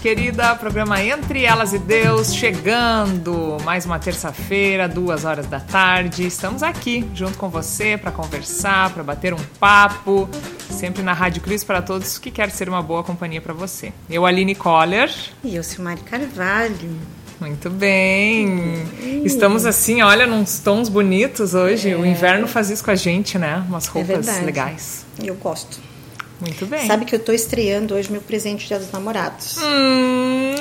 gente querida. Programa Entre Elas e Deus chegando. Mais uma terça-feira, duas horas da tarde. Estamos aqui junto com você para conversar, para bater um papo. Sempre na Rádio Cris para todos que quer ser uma boa companhia para você. Eu, Aline Coller. E eu, Silmari Carvalho. Muito bem. Estamos assim, olha, nos tons bonitos hoje. É. O inverno faz isso com a gente, né? Umas é roupas é legais. Eu gosto. Muito bem. Sabe que eu estou estreando hoje meu presente de Dia dos Namorados. Hum,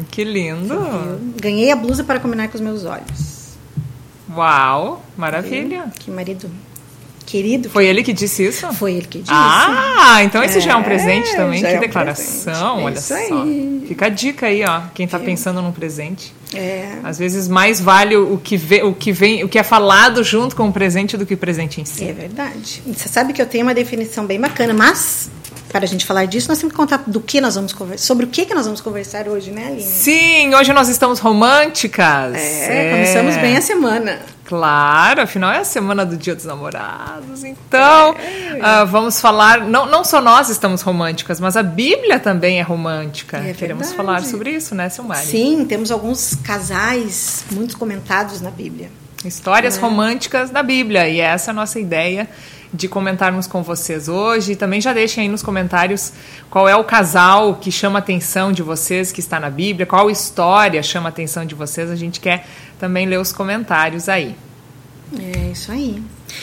é. Que lindo. Eu ganhei a blusa para combinar com os meus olhos. Uau, maravilha. Que marido querido. Foi ele que disse isso? Foi ele que disse. Ah, então esse é, já é um presente também. Que é declaração, um olha só. Aí. Fica a dica aí, ó. Quem está é. pensando num presente. É. Às vezes mais vale o que, vê, o que vem, o que é falado junto com o presente do que o presente em si. É verdade. Você sabe que eu tenho uma definição bem bacana, mas para a gente falar disso, nós temos que contar do que nós vamos conversar, sobre o que, que nós vamos conversar hoje, né, Aline? Sim, hoje nós estamos românticas. É, é. começamos bem a semana. Claro, afinal é a semana do Dia dos Namorados. Então, é. uh, vamos falar. Não, não só nós estamos românticas, mas a Bíblia também é romântica. É Queremos falar sobre isso, né, Silmari? Sim, temos alguns casais muito comentados na Bíblia. Histórias é. românticas da Bíblia. E essa é a nossa ideia de comentarmos com vocês hoje. E também já deixem aí nos comentários qual é o casal que chama a atenção de vocês, que está na Bíblia, qual história chama a atenção de vocês. A gente quer também ler os comentários aí. É isso aí.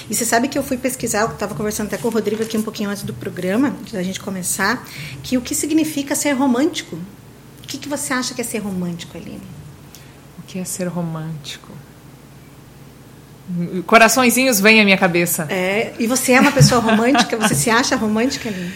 E você sabe que eu fui pesquisar, eu estava conversando até com o Rodrigo aqui um pouquinho antes do programa, da gente começar, que o que significa ser romântico. O que, que você acha que é ser romântico, Aline? O que é ser romântico? Coraçõezinhos vêm à minha cabeça. É, e você é uma pessoa romântica? Você se acha romântica, Aline?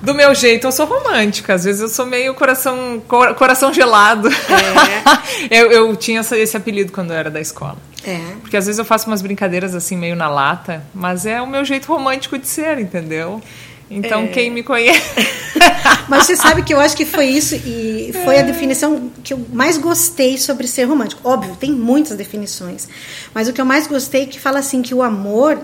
Do meu jeito, eu sou romântica. Às vezes eu sou meio coração, coração gelado. É. eu, eu tinha esse apelido quando eu era da escola. É. Porque às vezes eu faço umas brincadeiras assim, meio na lata, mas é o meu jeito romântico de ser, entendeu? Então, é... quem me conhece. Mas você sabe que eu acho que foi isso e foi é. a definição que eu mais gostei sobre ser romântico. Óbvio, tem muitas definições, mas o que eu mais gostei é que fala assim que o amor,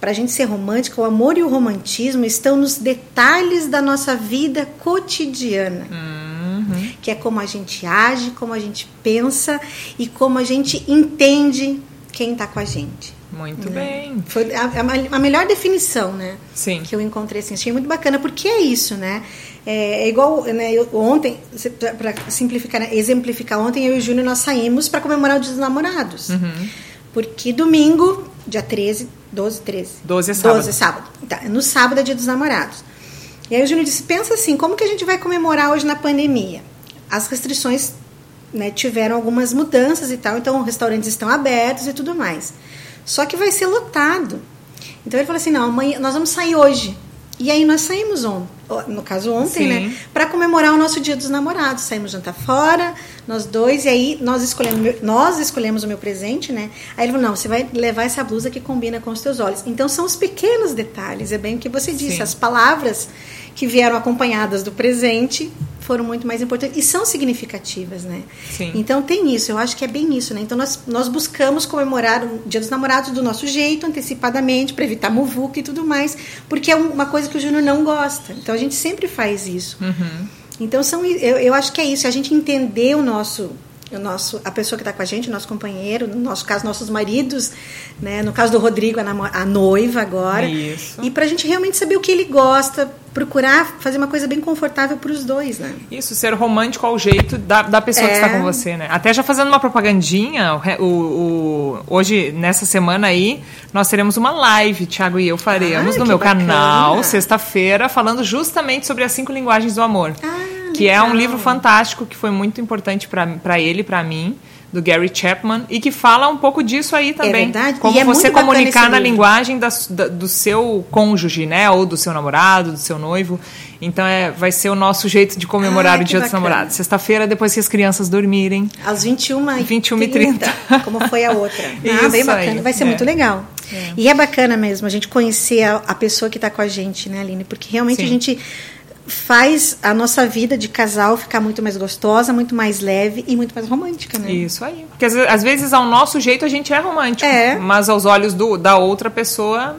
para a gente ser romântico, o amor e o romantismo estão nos detalhes da nossa vida cotidiana. Uhum. Que é como a gente age, como a gente pensa e como a gente entende quem está com a gente. Muito né? bem. Foi a, a, a, melhor definição, né? Sim. Que eu encontrei assim. Achei muito bacana, porque é isso, né? É, é igual, né? Eu, ontem, para simplificar, né? exemplificar, ontem eu e o Júnior nós saímos para comemorar o Dia dos Namorados. Uhum. Porque domingo, dia 13, 12, 13. 12 é sábado. 12 é sábado. Tá, no sábado é Dia dos Namorados. E aí o Júnior disse: pensa assim, como que a gente vai comemorar hoje na pandemia? As restrições né, tiveram algumas mudanças e tal, então restaurantes estão abertos e tudo mais. Só que vai ser lotado. Então ele falou assim: não, amanhã nós vamos sair hoje. E aí nós saímos ontem, no caso ontem, Sim. né? Para comemorar o nosso Dia dos Namorados. Saímos jantar fora, nós dois, e aí nós escolhemos, nós escolhemos o meu presente, né? Aí ele falou: não, você vai levar essa blusa que combina com os teus olhos. Então são os pequenos detalhes, é bem o que você disse, Sim. as palavras que vieram acompanhadas do presente foram muito mais importantes e são significativas, né? Sim. Então tem isso, eu acho que é bem isso, né? Então nós, nós buscamos comemorar o Dia dos Namorados do nosso jeito, antecipadamente, para evitar muvuca e tudo mais, porque é uma coisa que o Júnior não gosta. Então a gente sempre faz isso. Uhum. Então são, eu, eu acho que é isso, a gente entender o nosso o nosso, a pessoa que está com a gente, o nosso companheiro, no nosso caso, nossos maridos, né? no caso do Rodrigo, a, a noiva agora. Isso. E para a gente realmente saber o que ele gosta, procurar fazer uma coisa bem confortável para os dois, né? Isso, ser romântico ao jeito da, da pessoa é. que está com você, né? Até já fazendo uma propagandinha, o, o, hoje, nessa semana aí, nós teremos uma live, Thiago e eu faremos no meu bacana. canal, sexta-feira, falando justamente sobre as cinco linguagens do amor. Ah que é um livro fantástico que foi muito importante para ele, para mim, do Gary Chapman, e que fala um pouco disso aí também. É verdade. Como é você comunicar na linguagem da, da, do seu cônjuge, né? Ou do seu namorado, do seu noivo. Então é, vai ser o nosso jeito de comemorar ah, o Dia bacana. dos Namorados. Sexta-feira, depois que as crianças dormirem. Às 21h30. 21 e 30 como foi a outra. ah, bem bacana. Aí. Vai ser é. muito legal. É. E é bacana mesmo a gente conhecer a, a pessoa que está com a gente, né, Aline? Porque realmente Sim. a gente faz a nossa vida de casal ficar muito mais gostosa, muito mais leve e muito mais romântica, né? Isso aí. Porque às vezes, ao nosso jeito, a gente é romântico. É. Mas aos olhos do, da outra pessoa,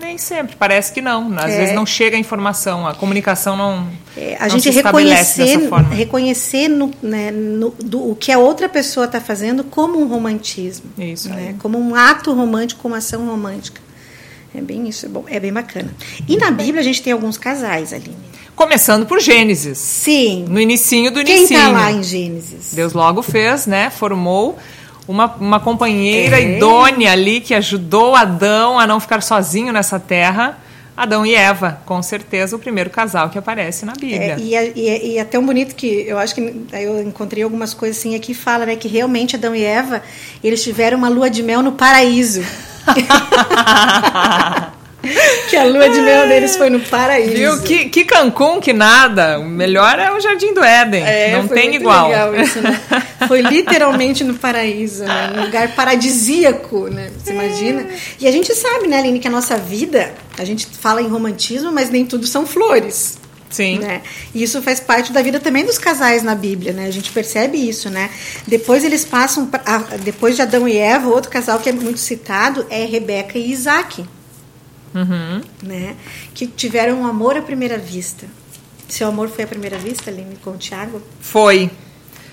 nem sempre, parece que não. Às É. vezes não chega a informação, a comunicação não. É, a não gente se estabelece reconhecer, dessa forma. reconhecer no, né, no- do, o que a outra pessoa está fazendo como um romantismo. Isso né. Como um ato romântico, como ação romântica. É bem isso, é, bom, é bem bacana. E na Bíblia a gente tem alguns casais, Aline. Começando por Gênesis. Sim. No inicinho do Quem inicinho. está lá em Gênesis? Deus logo fez, né? Formou uma, uma companheira É. idônea ali que ajudou Adão a não ficar sozinho nessa terra. Adão e Eva, com certeza o primeiro casal que aparece na Bíblia. É, e, é, e, é, e é tão bonito que eu acho que eu encontrei algumas coisas assim aqui fala né que realmente Adão e Eva eles tiveram uma lua de mel no paraíso que a lua de mel deles foi no paraíso Viu? Que, que Cancún, que nada. O melhor é o Jardim do Éden. É, não tem igual. isso, né? Foi literalmente no paraíso, né? Num lugar paradisíaco, né? Você imagina? E a gente sabe, né, Aline, que a nossa vida, a gente fala em romantismo, mas nem tudo são flores. Sim. Né? E isso faz parte da vida também dos casais na Bíblia, né? A gente percebe isso, né? Depois eles passam, pra- depois de Adão e Eva, outro casal que é muito citado é Rebeca e Isaac, Uhum. né? Que tiveram um amor à primeira vista. Seu amor foi à primeira vista, Aline, com o Tiago? Foi.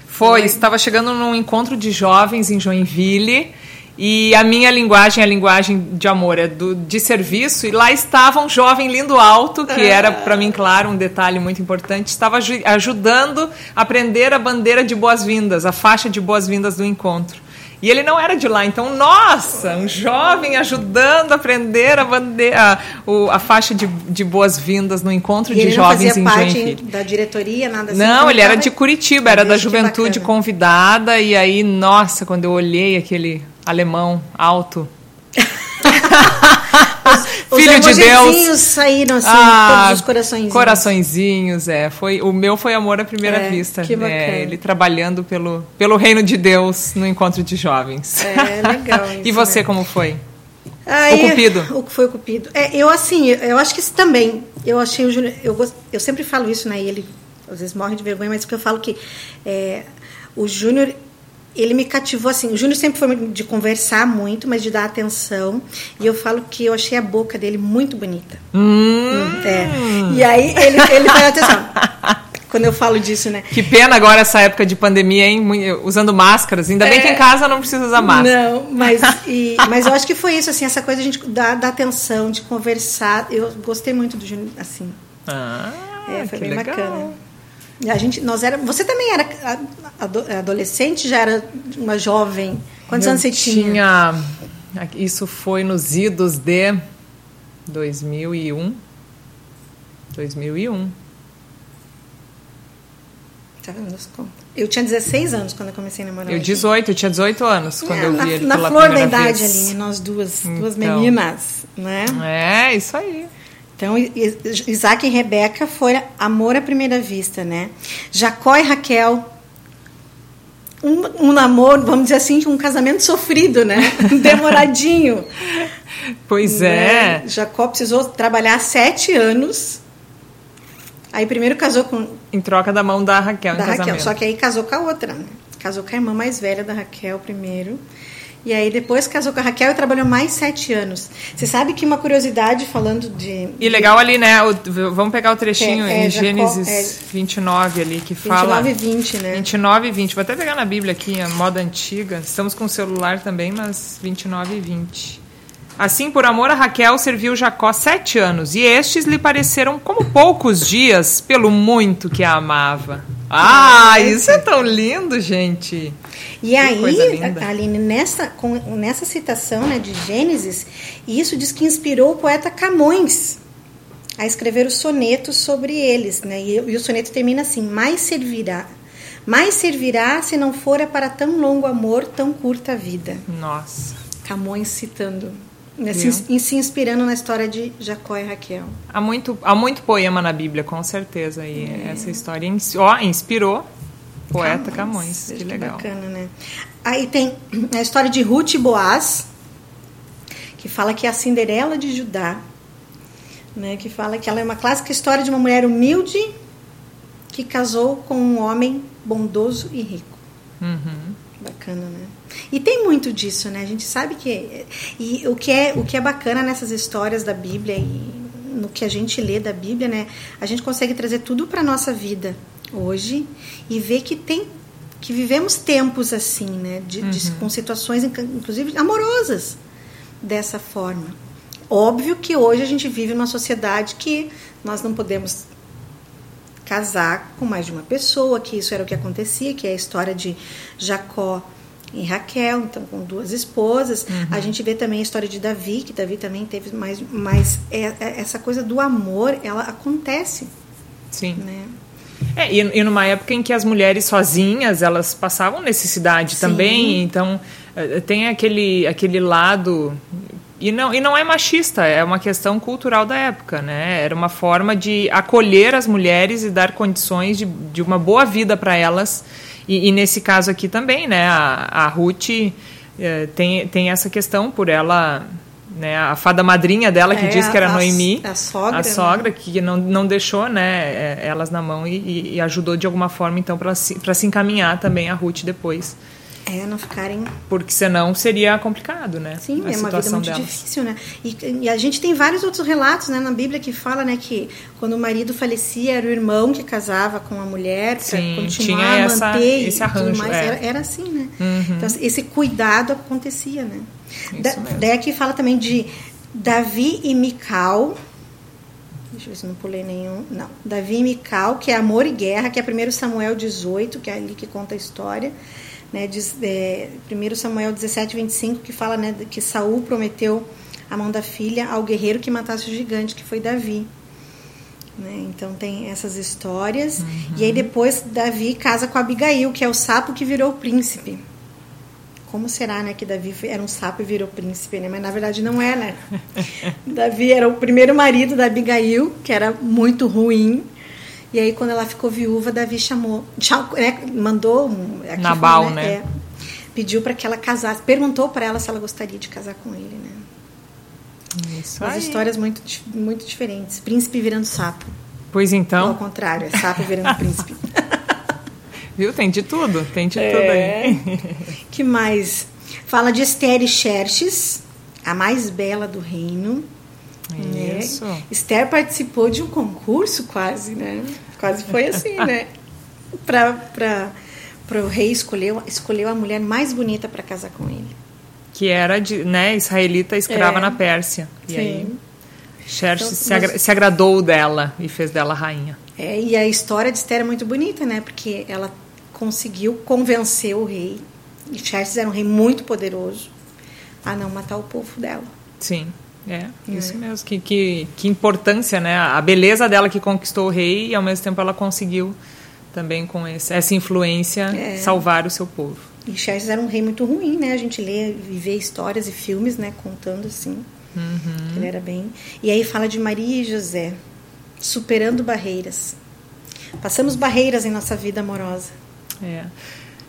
Foi. Foi. Estava chegando num encontro de jovens em Joinville. E a minha linguagem, a linguagem de amor é do, de serviço. E lá estava um jovem lindo alto, que era, para mim, claro, um detalhe muito importante. Estava aju- ajudando a prender a bandeira de boas-vindas, a faixa de boas-vindas do encontro. E ele não era de lá, então, nossa, um jovem ajudando a prender a bandeira, o- a faixa de, de boas-vindas no encontro E de ele não jovens fazia em parte Joinville. da diretoria, nada assim? Não, ele era de Curitiba, era da juventude convidada, e aí, nossa, quando eu olhei aquele alemão alto. Filho de Deus. saíram assim, Ah, todos os corações. Coraçõezinhos, é. Foi, o meu foi amor à primeira É, vista. que né? bacana. Ele trabalhando pelo, pelo reino de Deus no encontro de jovens. É, legal e você, né? como foi? Aí, O Cupido. O que foi o Cupido? É, eu assim, eu- acho que isso também. Eu achei o Júnior. Eu, eu sempre falo isso, né? E ele às vezes morre de vergonha, mas porque eu falo que é, o Júnior. Ele me cativou assim. O Júnior sempre foi de conversar muito, mas de dar atenção. E eu falo que eu achei a boca dele muito bonita. Hum, É. E aí ele, ele vai atenção. Quando eu falo disso, né? que pena agora essa época de pandemia, hein? Usando máscaras. Ainda bem que em casa não precisa usar máscara. Não, mas, e- mas eu acho que foi isso, assim, essa coisa de a gente dar, dar atenção, de conversar. Eu gostei muito do Júnior, assim. Ah, É, foi bem legal. bacana. A gente, nós era, você também era ado- adolescente, já era uma jovem. Quantos Eu anos você tinha? tinha? Isso foi nos idos de 2001. 2001. Tá vendo as contas? Eu tinha 16 anos quando eu comecei a namorar. Eu ele. 18, eu tinha 18 anos quando É, eu na, vi ele na pela flor da idade, vez. Aline, nós duas, duas Então. meninas, né? É, isso aí. Então, Isaac e Rebeca foi amor à primeira vista, né? Jacó e Raquel, um, um namoro, vamos dizer assim, um casamento sofrido, né? Demoradinho. Pois é. Né? Jacó precisou trabalhar sete anos. Aí primeiro casou com Em troca da mão da Raquel da Raquel, casamento. só que aí casou com a outra, né? Casou com a irmã mais velha da Raquel primeiro. E aí depois casou com a Raquel e trabalhou mais sete anos. Você sabe que uma curiosidade falando de. E legal ali, né? o- vamos pegar o trechinho É, é, em Gênesis é. 29 ali, que 29 fala... e 20, né? 29 e 20. Vou até pegar na Bíblia aqui, a moda antiga. Estamos com o celular também, mas 29 e 20. Assim, por amor a Raquel, serviu Jacó sete anos, e estes lhe pareceram como poucos dias, pelo muito que a amava. Ah, isso é tão lindo, gente! E Que aí. Aline, nessa, com, nessa citação né, de Gênesis, isso diz que inspirou o poeta Camões a escrever o soneto sobre eles. Né? E, e o soneto termina assim: Mais servirá, mais servirá se não fora para tão longo amor, tão curta vida. Nossa. Camões citando, né, se, se inspirando na história de Jacó e Raquel. Há muito, há muito poema na Bíblia, com certeza. E essa história ó, inspirou poeta Camões. Veja Que legal. bacana, né? Aí tem a história de Ruth e Boaz, que fala que é a Cinderela de Judá, né? Que fala que ela é uma clássica história de uma mulher humilde que casou com um homem bondoso e rico. Uhum. Bacana, né? E tem muito disso, né? A gente sabe que e o que é o que é bacana nessas histórias da Bíblia e no que a gente lê da Bíblia, né? A gente consegue trazer tudo para nossa vida hoje e ver que tem que vivemos tempos assim, né? De, uhum. de, com situações, inclusive amorosas, dessa forma. Óbvio que hoje a gente vive numa sociedade que nós não podemos casar com mais de uma pessoa, que isso era o que acontecia, que é a história de Jacó e Raquel, então com duas esposas. Uhum. A gente vê também a história de Davi, que Davi também teve mais, mas é, é, essa coisa do amor, ela acontece. Sim. Né? É, e, e, numa época em que as mulheres sozinhas elas passavam necessidade Sim. também, então eh, tem aquele, aquele lado e não, e não é machista, é uma questão cultural da época, né? Era uma forma de acolher as mulheres e dar condições de, de uma boa vida para elas. E, e, nesse caso aqui também, né? A, a Ruth é, tem, tem essa questão por ela. Né, a fada madrinha dela que é, diz que era a, Noemi, a sogra, a sogra né? que não, não deixou né, eh, elas na mão e, e ajudou de alguma forma então para se, se encaminhar também a Ruth depois. É, não ficarem. Porque senão seria complicado, né? Sim, a é uma vida muito delas. difícil, né? E, e, a gente tem vários outros relatos né, na Bíblia que fala né, que quando o marido falecia era o irmão que casava com a mulher para continuar a essa, manter esse arranjo. Mais. É. Era, era, assim, né? Uhum. Então, esse cuidado acontecia, né? Da, daí aqui fala também de Davi e Mical. Deixa eu ver se não pulei nenhum. Não. Davi e Mical, que é Amor e Guerra, que é 1 Samuel 18, que é ali que conta a história né, diz, é, 1 Samuel 17, 25, que fala né, que Saul prometeu a mão da filha ao guerreiro que matasse o gigante, que foi Davi. Né? Então tem essas histórias. Uhum. E aí depois Davi casa com Abigail, que é o sapo que virou príncipe. Como será, né, que Davi era um sapo e virou príncipe, né? Mas na verdade não é, né? Davi era o primeiro marido da Abigail, que era muito ruim, e aí, quando ela ficou viúva, Davi chamou, né, mandou. Nabal, foi, né? né? É, pediu para que ela casasse, perguntou para ela se ela gostaria de casar com ele, né? Isso As aí. histórias muito, muito diferentes. Príncipe virando sapo. Pois então. Ao contrário, é sapo virando príncipe. Viu? Tem de tudo, tem de é. tudo aí. que mais? Fala de Esther e Xerxes, a mais bela do reino. Né? Isso. Né? Esther participou de um concurso quase, né? Quase foi assim, né? Para para o rei escolheu escolheu a mulher mais bonita para casar com ele. Que era de, né, israelita escrava é. na Pérsia. E Sim. aí Xerxes então, se, agra se agradou dela e fez dela rainha. É, e a história de Esther é muito bonita, né? Porque ela conseguiu convencer o rei. E Xerxes era um rei muito poderoso a não matar o povo dela. Sim. É, isso é. mesmo. Que, que, que importância, né? A beleza dela que conquistou o rei e ao mesmo tempo ela conseguiu também com esse, essa influência é. salvar o seu povo. E Xerxes era um rei muito ruim, né? A gente lê e vê histórias e filmes, né? Contando assim. Uhum. Ele era bem. E aí fala de Maria e José, superando barreiras. Passamos barreiras em nossa vida amorosa. É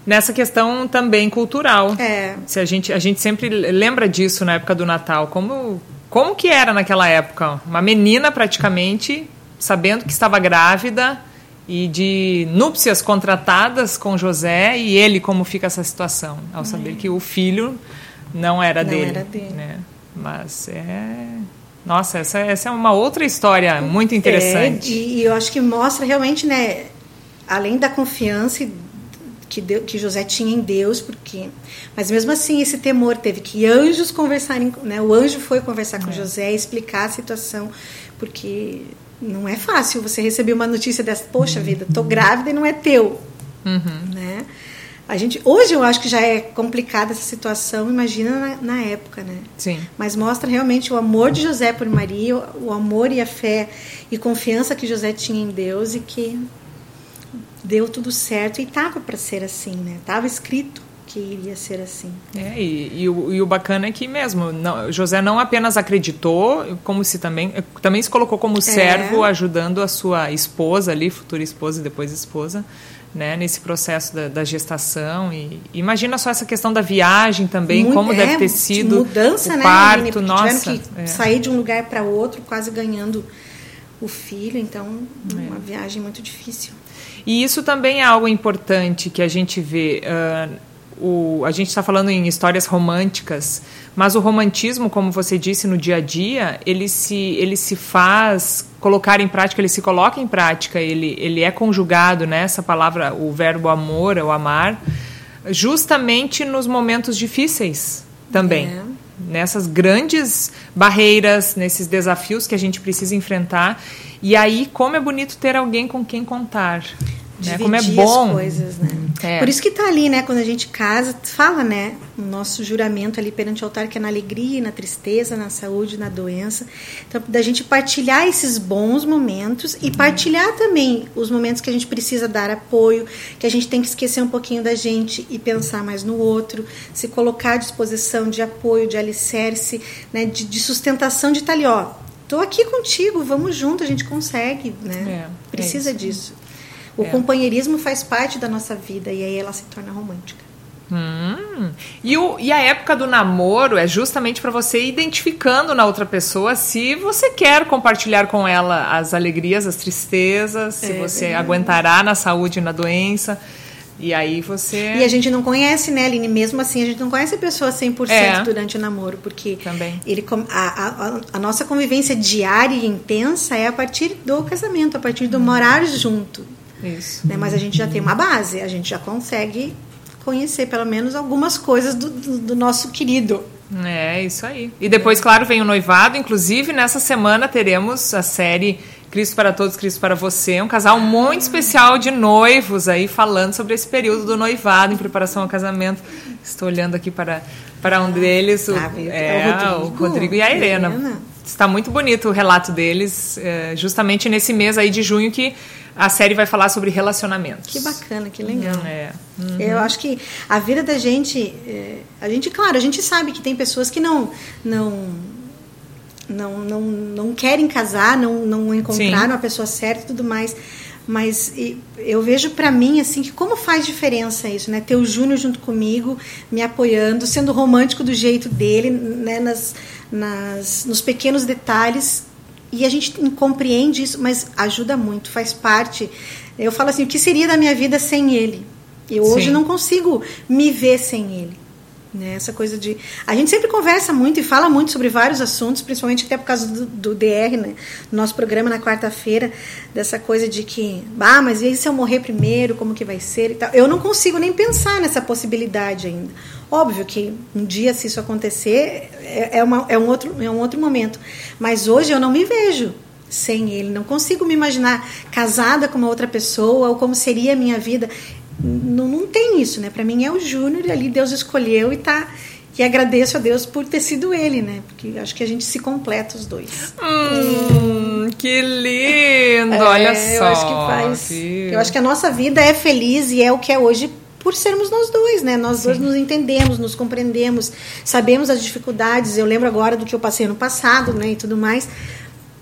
nessa questão também cultural. É. Se a gente a gente sempre lembra disso na época do Natal, como como que era naquela época? Uma menina praticamente sabendo que estava grávida e de núpcias contratadas com José e ele como fica essa situação ao saber que o filho não era não dele, era dele. né? Mas é nossa, essa, essa é uma outra história muito é, interessante. É, e eu acho que mostra realmente, né, além da confiança que, Deus, que José tinha em Deus, porque. Mas mesmo assim, esse temor teve que anjos conversarem. Né, o anjo foi conversar com é. José e explicar a situação, porque não é fácil você receber uma notícia dessa, poxa vida, tô grávida e não é teu. Uhum. Né? A gente, hoje eu acho que já é complicada essa situação, imagina na, na, época, né? Sim. Mas mostra realmente o amor de José por Maria, o, o amor e a fé e confiança que José tinha em Deus e que deu tudo certo e estava para ser assim, né? Tava escrito que iria ser assim. É, e, e, o, e o bacana é que mesmo não, José não apenas acreditou, como se também também se colocou como servo, é. ajudando a sua esposa ali, futura esposa e depois esposa, né, nesse processo da, da gestação e imagina só essa questão da viagem também, Muito, como é, deve ter sido mudança, o né, parto, nossa, tiveram que é. sair de um lugar para outro, quase ganhando o filho, então uma é. viagem muito difícil. E isso também é algo importante que a gente vê. Uh, o, a gente está falando em histórias românticas, mas o romantismo, como você disse, no dia a dia, ele se, ele se faz colocar em prática, ele se coloca em prática, ele, ele é conjugado, né? Essa palavra, o verbo amor, o amar, justamente nos momentos difíceis também. É. Nessas grandes barreiras, nesses desafios que a gente precisa enfrentar. E aí, como é bonito ter alguém com quem contar. Né? Como é bom. as coisas, né? É. Por isso que tá ali, né? Quando a gente casa, fala, né? O nosso juramento ali perante o altar, que é na alegria, na tristeza, na saúde, na doença. Então, da gente partilhar esses bons momentos e partilhar também os momentos que a gente precisa dar apoio, que a gente tem que esquecer um pouquinho da gente e pensar mais no outro, se colocar à disposição de apoio, de alicerce, né? De, de sustentação de estar tá ali, ó. Tô aqui contigo, vamos junto, a gente consegue, né? É, precisa é disso. O é. companheirismo faz parte da nossa vida e aí ela se torna romântica. Hum. E, o, e a época do namoro é justamente para você ir identificando na outra pessoa se você quer compartilhar com ela as alegrias, as tristezas, se é, você é. aguentará na saúde e na doença. E aí você. E a gente não conhece, né, Aline? Mesmo assim, a gente não conhece a pessoa 100% é. durante o namoro, porque Também. Ele, a, a, a, nossa convivência diária e intensa é a partir do casamento, a partir do morar junto. Isso. Né? Mas a gente já tem uma base, a gente já consegue conhecer pelo menos algumas coisas do, do, do nosso querido. É, isso aí. E depois, claro, vem o noivado. Inclusive, nessa semana teremos a série Cristo para Todos, Cristo para Você. Um casal muito especial de noivos aí, falando sobre esse período do noivado em preparação ao casamento. Estou olhando aqui para, para um deles, o, ah, é, o, Rodrigo. o Rodrigo e a Irena. Irena. Está muito bonito o relato deles, é, justamente nesse mês aí de junho que a série vai falar sobre relacionamentos. Que bacana, que legal. Hum, é. Uhum. Eu acho que a vida da gente, é, a gente, claro, a gente sabe que tem pessoas que não, não, não, não, não querem casar, não, não encontraram Sim. a pessoa certa e tudo mais. Mas eu vejo para mim assim que como faz diferença isso, né? Ter o Júnior junto comigo, me apoiando, sendo romântico do jeito dele, né? Nas, nas, nos pequenos detalhes e a gente compreende isso, mas ajuda muito, faz parte. Eu falo assim, o que seria da minha vida sem ele? Eu hoje Sim. não consigo me ver sem ele. Né? Essa coisa de. A gente sempre conversa muito e fala muito sobre vários assuntos, principalmente até por causa do, do DR, né? Nosso programa na quarta-feira, dessa coisa de que, ah, mas e se eu morrer primeiro, como que vai ser e tal. Eu não consigo nem pensar nessa possibilidade ainda. Óbvio que um dia, se isso acontecer, é, é, uma, é, um, outro, é um outro momento. Mas hoje eu não me vejo sem ele. Não consigo me imaginar casada com uma outra pessoa ou como seria a minha vida. Não, não tem isso, né? Para mim é o Júnior e ali Deus escolheu e tá. E agradeço a Deus por ter sido ele, né? Porque acho que a gente se completa os dois. Hum, que lindo! É, olha só. Eu acho que faz. Viu? Eu acho que a nossa vida é feliz e é o que é hoje por sermos nós dois, né? Nós Sim. dois nos entendemos, nos compreendemos, sabemos as dificuldades. Eu lembro agora do que eu passei no passado, né? E tudo mais.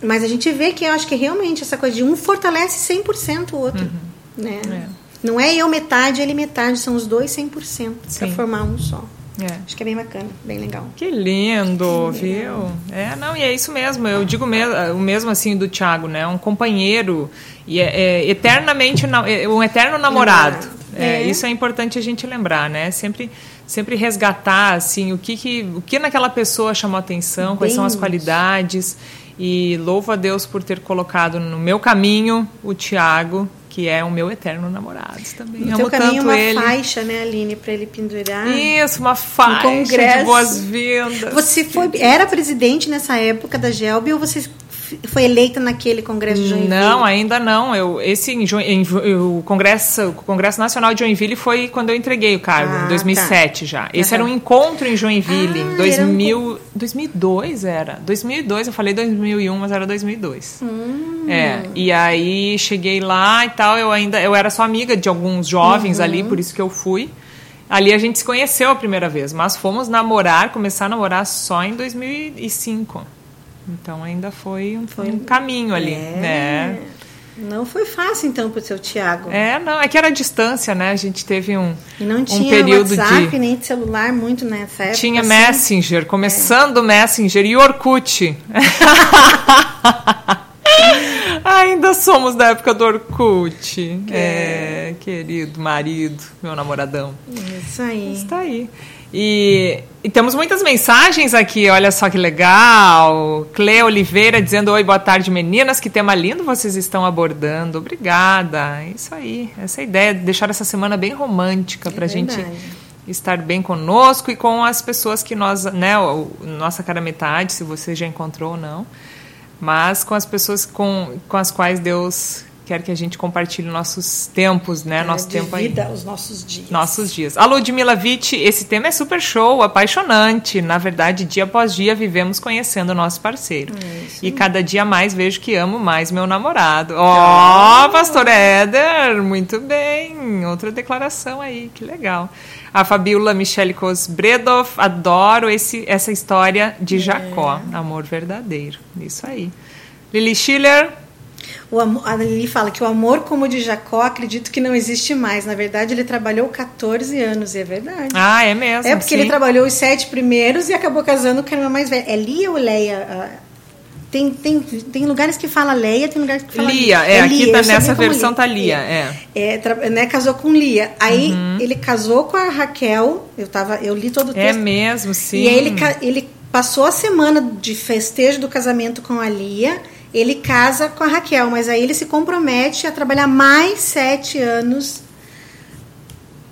Mas a gente vê que eu acho que realmente essa coisa de um fortalece 100% o outro, uhum. né? É. Não é eu metade, ele metade, são os dois 100% para formar um só. É. Acho que é bem bacana, bem legal. Que lindo, que viu? É, não, e é isso mesmo. Eu digo o mesmo assim do Thiago, né? Um companheiro e é, é eternamente é, um eterno namorado. namorado. É, é. Isso é importante a gente lembrar, né? Sempre, sempre resgatar assim o que, que o que naquela pessoa chamou atenção, Bem quais são as qualidades. E louvo a Deus por ter colocado no meu caminho o Tiago, que é o meu eterno namorado também. No teu caminho uma ele. faixa, né, Aline, para ele pendurar. Isso, uma faixa um congresso. de boas-vindas. Você foi, era presidente nessa época da Gelb ou você foi eleita naquele congresso de Joinville? Não, ainda não. Eu, esse em, em, o congresso, o congresso nacional de Joinville foi quando eu entreguei o cargo, ah, em 2007 tá. já. Esse uhum. era um encontro em Joinville, ah, em 2000, um... 2002 era. 2002, eu falei 2001, mas era 2002. Hum. É. E aí cheguei lá e tal. Eu ainda, eu era só amiga de alguns jovens uhum. ali, por isso que eu fui. Ali a gente se conheceu a primeira vez, mas fomos namorar, começar a namorar só em 2005. Então ainda foi um, foi um caminho ali, é. né? Não foi fácil então para o seu Tiago. É, não, é que era a distância, né? A gente teve um e não tinha um período WhatsApp, de nem de celular muito nessa época. Tinha assim. Messenger, começando é. Messenger e Orkut. Ainda somos da época do Orkut. É, é querido marido, meu namoradão. Isso aí. Está aí. E, e, temos muitas mensagens aqui, olha só que legal. Clé Oliveira dizendo: Oi, boa tarde, meninas. Que tema lindo vocês estão abordando. Obrigada. Isso aí, essa é ideia, deixar essa semana bem romântica para a é gente estar bem conosco e com as pessoas que nós, né, nossa cara metade, se você já encontrou ou não, mas com as pessoas com, com as quais Deus quer que a gente compartilhe nossos tempos, né? É, Nosso tempo vida, aí. os nossos dias. Nossos dias. A Ludmila Witt, esse tema é super show, apaixonante. Na verdade, dia após dia vivemos conhecendo o nosso parceiro. É e cada dia mais vejo que amo mais meu namorado. Ó, oh, pastor Éder, muito bem. Outra declaração aí, que legal. A Fabiola Michele Cosbredov, adoro esse, essa história de Jacó, é. amor verdadeiro. Isso aí. Lili Schiller, o amor, a Lili fala que o amor como o de Jacó, acredito que não existe mais. Na verdade, ele trabalhou 14 anos, e é verdade. Ah, é mesmo? É porque sim. ele trabalhou os sete primeiros e acabou casando com a irmã mais velha. É Lia ou Leia? Tem, tem, tem lugares que fala Leia, tem lugares que fala Lia. É, é aqui tá nessa versão Lia. tá Lia, é. é. é né, casou com Lia. Aí uhum. ele casou com a Raquel, eu, tava, eu li todo o é texto. É mesmo, sim. E aí ele, ele passou a semana de festejo do casamento com a Lia ele casa com a Raquel, mas aí ele se compromete a trabalhar mais sete anos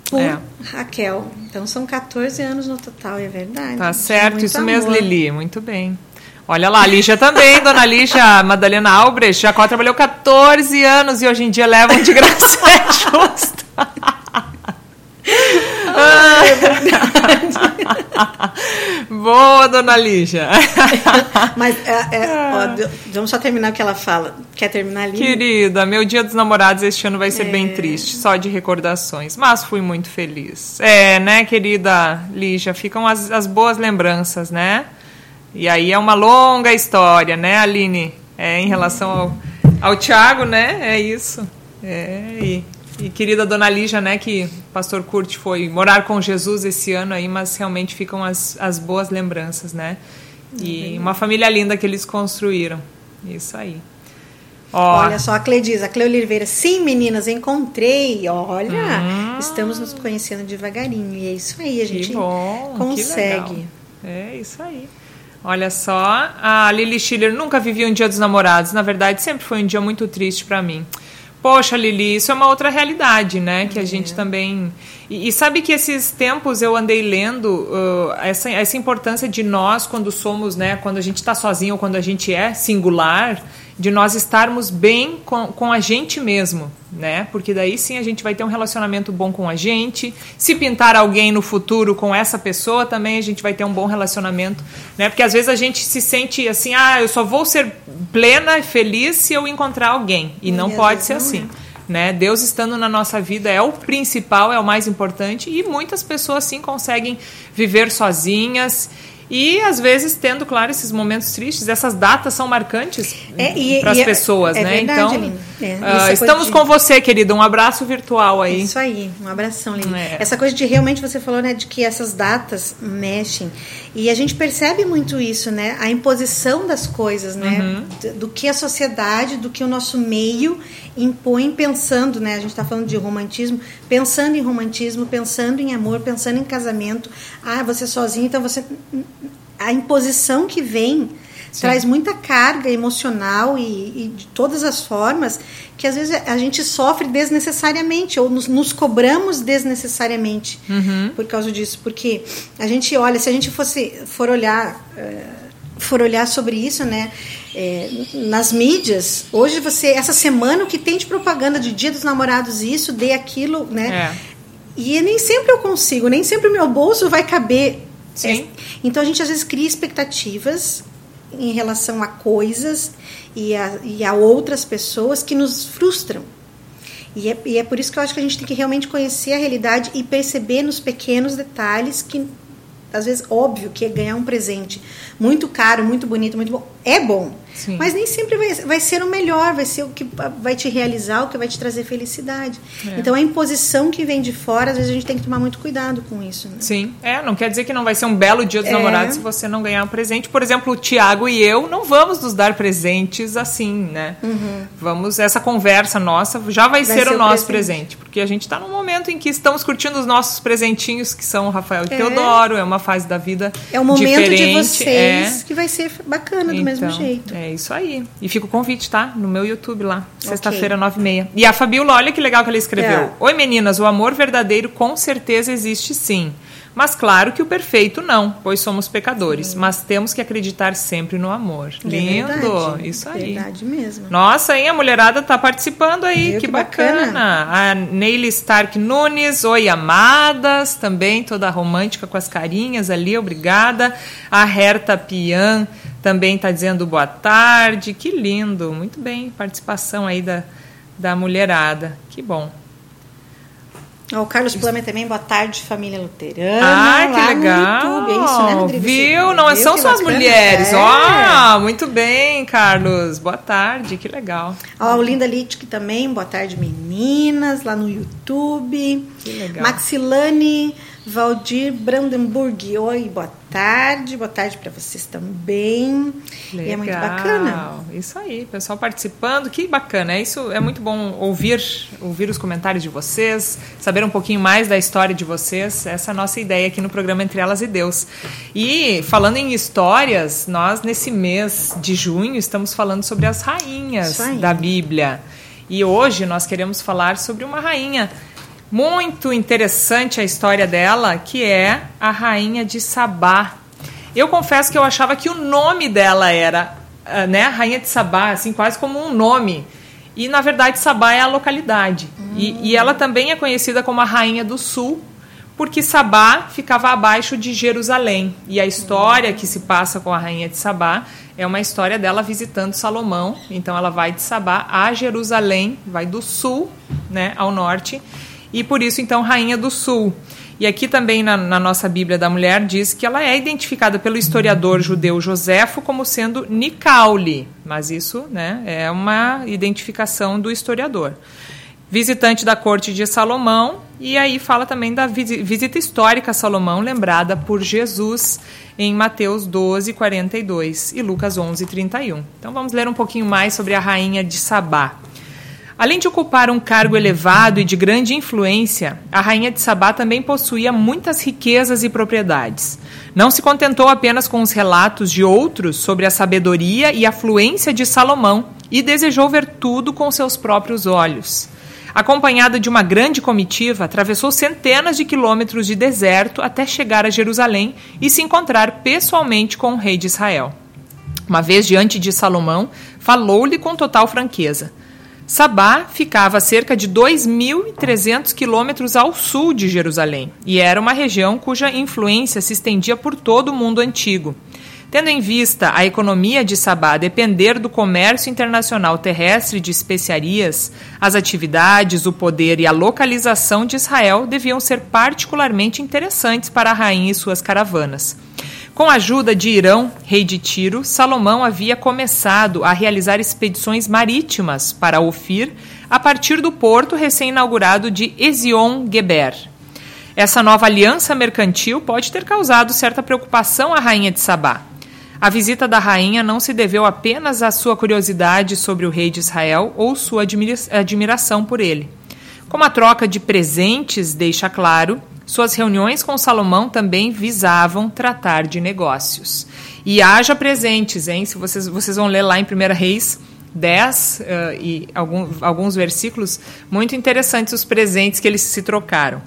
por é. Raquel. Então são 14 anos no total, é verdade. Tá certo, isso amor. mesmo, Lili. Muito bem. Olha lá, a Lígia também, dona Lígia Madalena Albrecht. Jacó trabalhou 14 anos e hoje em dia levam de graça. É justo. Ah, é verdade. Boa, dona Lígia. Mas é, é, ó, vamos só terminar o que ela fala. Quer terminar ali? Querida, meu dia dos namorados este ano vai ser é. bem triste, só de recordações. Mas fui muito feliz. É, né, querida Lígia? Ficam as, as boas lembranças, né? E aí é uma longa história, né, Aline? É, em relação ao, ao Tiago, né? É isso. É, e e querida Dona Lígia, né, que pastor Kurt foi morar com Jesus esse ano aí, mas realmente ficam as, as boas lembranças, né? E uma família linda que eles construíram. Isso aí. Ó. Olha só, a Cle diz, a Cle Oliveira, sim, meninas, encontrei. Olha, hum. estamos nos conhecendo devagarinho. E é isso aí, a gente bom, consegue. É isso aí. Olha só, a Lily Schiller nunca vivia um dia dos namorados. Na verdade, sempre foi um dia muito triste para mim. Poxa, Lili, isso é uma outra realidade, né? Que a gente é. também. E, e, sabe que esses tempos eu andei lendo uh, essa, essa importância de nós, quando somos, né? Quando a gente está sozinho ou quando a gente é singular, de nós estarmos bem com, com a gente mesmo, né? Porque daí sim a gente vai ter um relacionamento bom com a gente. Se pintar alguém no futuro com essa pessoa, também a gente vai ter um bom relacionamento, né? Porque às vezes a gente se sente assim, ah, eu só vou ser plena e feliz se eu encontrar alguém. E não pode ser assim. Né? Deus estando na nossa vida é o principal, é o mais importante e muitas pessoas sim conseguem viver sozinhas e às vezes tendo, claro, esses momentos tristes, essas datas são marcantes é, para as é, pessoas, é, né? Verdade, então, uh, estamos de... com você, querida. Um abraço virtual aí. Isso aí, um abração, Lili. É. Essa coisa de realmente você falou, né, de que essas datas mexem. E a gente percebe muito isso, né? A imposição das coisas, né? Uhum. Do que a sociedade, do que o nosso meio impõe pensando, né? A gente está falando de romantismo, pensando em romantismo, pensando em amor, pensando em casamento. Ah, você sozinho, então você. A imposição que vem Sim. traz muita carga emocional e, e, de todas as formas que às vezes a gente sofre desnecessariamente ou nos, nos cobramos desnecessariamente uhum. por causa disso. Porque a gente olha, se a gente fosse for olhar. Uh, for olhar sobre isso, né, é, nas mídias, hoje você, essa semana, o que tem de propaganda de Dia dos Namorados, isso, dê aquilo, né? É. E nem sempre eu consigo, nem sempre o meu bolso vai caber. Sim. É, então a gente às vezes cria expectativas em relação a coisas e a, e a outras pessoas que nos frustram. E é, e é por isso que eu acho que a gente tem que realmente conhecer a realidade e perceber nos pequenos detalhes que às vezes, óbvio que ganhar um presente muito caro, muito bonito, muito bom, é bom. Sim. Mas nem sempre vai, vai ser o melhor, vai ser o que vai te realizar, o que vai te trazer felicidade. É. Então a imposição que vem de fora, às vezes a gente tem que tomar muito cuidado com isso. Né? Sim, é, não quer dizer que não vai ser um belo dia dos é. namorados se você não ganhar um presente. Por exemplo, o Tiago e eu não vamos nos dar presentes assim, né? Uhum. Vamos, essa conversa nossa já vai, vai ser, ser, o nosso presente. presente, porque a gente está num momento em que estamos curtindo os nossos presentinhos, que são o Rafael e é. Teodoro, é uma fase da vida É o momento diferente, de vocês é. que vai ser bacana do então, mesmo jeito. É isso aí. E fica o convite, tá? No meu YouTube lá, sexta-feira, okay. nove e meia. E a Fabiola, olha que legal que ela escreveu. É. Oi meninas, o amor verdadeiro com certeza existe sim. Mas claro que o perfeito não, pois somos pecadores. Sim. Mas temos que acreditar sempre no amor. É Lindo, verdade, isso aí. Verdade mesmo. Nossa, hein? A mulherada tá participando aí, que, que, bacana. bacana. A Neile Stark Nunes, oi amadas, também toda romântica com as carinhas ali, obrigada. A Herta Pian também está dizendo boa tarde, que lindo, muito bem, participação aí da, da mulherada, que bom. O Carlos Plame também, boa tarde, família luterana. Ah, que legal. YouTube, é isso, né, Rodrigo? Viu? Não Viu? são só as mulheres. É. Ó, muito bem, Carlos. Boa tarde, que legal. Ó, o Linda Littke também, boa tarde, meninas, lá no YouTube. Que legal. Maxilane Valdir Brandenburg, oi, boa tarde, boa tarde para vocês também. Legal. E é muito bacana. Isso aí, pessoal participando, que bacana. É isso, é muito bom ouvir, ouvir os comentários de vocês, saber um pouquinho mais da história de vocês. Essa é a nossa ideia aqui no programa Entre Elas e Deus. E falando em histórias, nós nesse mês de junho estamos falando sobre as rainhas da Bíblia. E hoje nós queremos falar sobre uma rainha muito interessante a história dela, que é a rainha de Sabá. Eu confesso que eu achava que o nome dela era, ah, né, rainha de Sabá, assim, quase como um nome. E na verdade Sabá é a localidade. Hum. E, e ela também é conhecida como a rainha do sul, porque Sabá ficava abaixo de Jerusalém. E a história que se passa com a rainha de Sabá é uma história dela visitando Salomão. Então ela vai de Sabá a Jerusalém, vai do sul, né, ao norte e por isso, então, Rainha do Sul. E aqui também na, na, nossa Bíblia da Mulher diz que ela é identificada pelo historiador judeu Joséfo como sendo Nicaule, mas isso né, é uma identificação do historiador. Visitante da corte de Salomão, e aí fala também da visita histórica a Salomão, lembrada por Jesus em Mateus 12, 42 e Lucas 11, 31. Então vamos ler um pouquinho mais sobre a rainha de Sabá. Além de ocupar um cargo elevado e de grande influência, a rainha de Sabá também possuía muitas riquezas e propriedades. Não se contentou apenas com os relatos de outros sobre a sabedoria e afluência de Salomão e desejou ver tudo com seus próprios olhos. Acompanhada de uma grande comitiva, atravessou centenas de quilômetros de deserto até chegar a Jerusalém e se encontrar pessoalmente com o rei de Israel. Uma vez diante de Salomão, falou-lhe com total franqueza. Sabá ficava a cerca de 2.300 quilômetros ao sul de Jerusalém e era uma região cuja influência se estendia por todo o mundo antigo. Tendo em vista a economia de Sabá depender do comércio internacional terrestre de especiarias, as atividades, o poder e a localização de Israel deviam ser particularmente interessantes para a rainha e suas caravanas. Com a ajuda de Irão, rei de Tiro, Salomão havia começado a realizar expedições marítimas para Ofir a partir do porto recém-inaugurado de Ezion-Geber. Essa nova aliança mercantil pode ter causado certa preocupação à rainha de Sabá. A visita da rainha não se deveu apenas à sua curiosidade sobre o rei de Israel ou sua admira admiração por ele. Como a troca de presentes deixa claro, suas reuniões com Salomão também visavam tratar de negócios. E haja presentes, hein? Se vocês, vocês vão ler lá em 1 Reis 10 uh, eh, e algum, alguns versículos muito interessantes os presentes que eles se trocaram.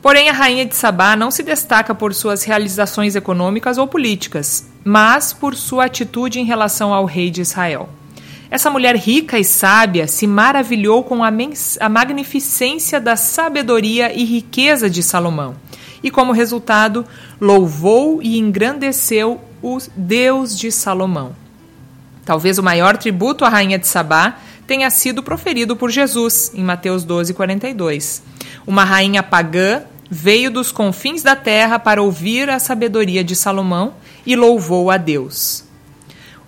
Porém, a rainha de Sabá não se destaca por suas realizações econômicas ou políticas, mas por sua atitude em relação ao rei de Israel. Essa mulher rica e sábia se maravilhou com a, a magnificência da sabedoria e riqueza de Salomão, e como resultado, louvou e engrandeceu o Deus de Salomão. Talvez o maior tributo à rainha de Sabá tenha sido proferido por Jesus, em Mateus 12, 42. Uma rainha pagã veio dos confins da terra para ouvir a sabedoria de Salomão e louvou a Deus.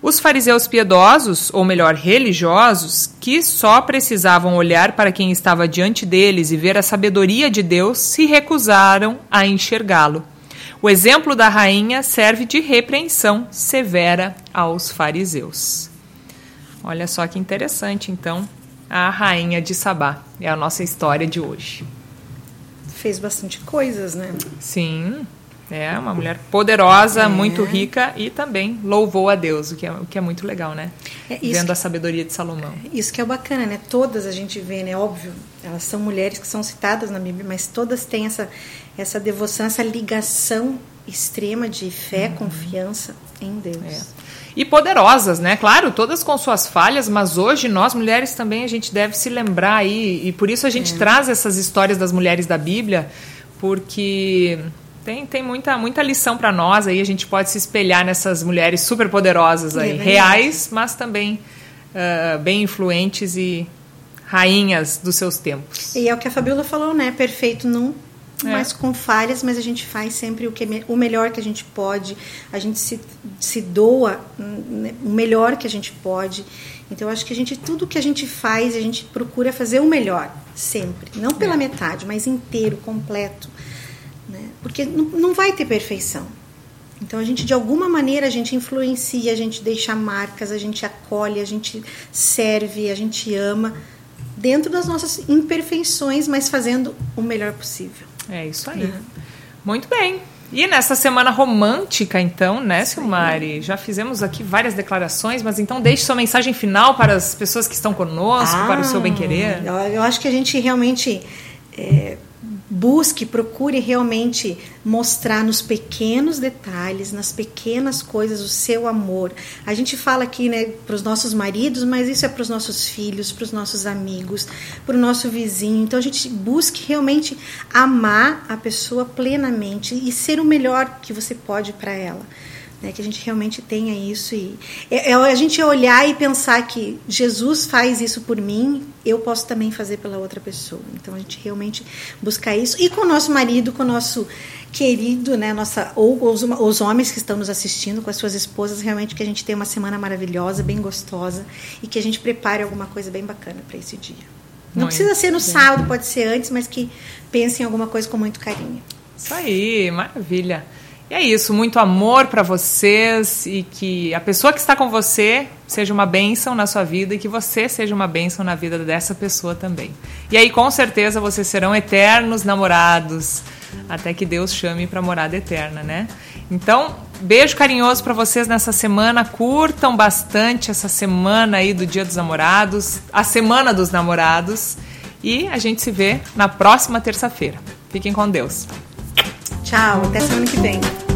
Os fariseus piedosos, ou melhor, religiosos, que só precisavam olhar para quem estava diante deles e ver a sabedoria de Deus, se recusaram a enxergá-lo. O exemplo da rainha serve de repreensão severa aos fariseus. Olha só que interessante, então, a rainha de Sabá. É a nossa história de hoje. Fez bastante coisas, né? Sim, é uma mulher poderosa, é. muito rica e também louvou a Deus, o que é, o que é muito legal, né? É Vendo que, a sabedoria de Salomão. Isso que é bacana, né? Todas a gente vê, né? Óbvio, elas são mulheres que são citadas na Bíblia, mas todas têm essa, essa devoção, essa ligação extrema de fé, uhum. confiança em Deus. É. E poderosas, né? Claro, todas com suas falhas, mas hoje nós mulheres também a gente deve se lembrar aí, e por isso a gente é. traz essas histórias das mulheres da Bíblia, porque tem, tem muita, muita lição para nós aí, a gente pode se espelhar nessas mulheres super poderosas aí, é reais, mas também uh, bem influentes e rainhas dos seus tempos. E é o que a Fabiola falou, né? Perfeito num, é. mas com falhas, mas a gente faz sempre o, que, o melhor que a gente pode, a gente se, se doa né, o melhor que a gente pode. Então, eu acho que a gente, tudo que a gente faz, a gente procura fazer o melhor, sempre. Não pela é. metade, mas inteiro, completo. Porque não, vai ter perfeição. Então a gente de alguma maneira a gente influencia, a gente deixa marcas, a gente acolhe, a gente serve, a gente ama dentro das nossas imperfeições, mas fazendo o melhor possível. É isso aí. Né? Muito bem. E nessa semana romântica, então, né, Silmari? Já fizemos aqui várias declarações, mas então deixe sua mensagem final para as pessoas que estão conosco, ah, para o seu bem-querer. Eu acho que a gente realmente é, busque, procure realmente mostrar nos pequenos detalhes, nas pequenas coisas, o seu amor. A gente fala aqui, né, para os nossos maridos, mas isso é para os nossos filhos, para os nossos amigos, para o nosso vizinho. Então a gente busque realmente amar a pessoa plenamente e ser o melhor que você pode para ela né, que a gente realmente tenha isso e é, é, a gente olhar e pensar que Jesus faz isso por mim, eu posso também fazer pela outra pessoa. Então a gente realmente buscar isso e com o nosso marido, com o nosso querido, né, nossa ou os, os homens que estão nos assistindo com as suas esposas, realmente que a gente tenha uma semana maravilhosa, bem gostosa e que a gente prepare alguma coisa bem bacana para esse dia. Não, Não precisa ser no sábado, pode ser antes, mas que pense em alguma coisa com muito carinho. Isso aí, maravilha. E é isso, muito amor para vocês e que a pessoa que está com você seja uma bênção na sua vida e que você seja uma bênção na vida dessa pessoa também. E aí, com certeza, vocês serão eternos namorados até que Deus chame para morada eterna, né? Então, beijo carinhoso para vocês nessa semana. Curtam bastante essa semana aí do Dia dos Namorados, a Semana dos Namorados. E a gente se vê na próxima terça-feira. Fiquem com Deus. Tchau, até semana que vem.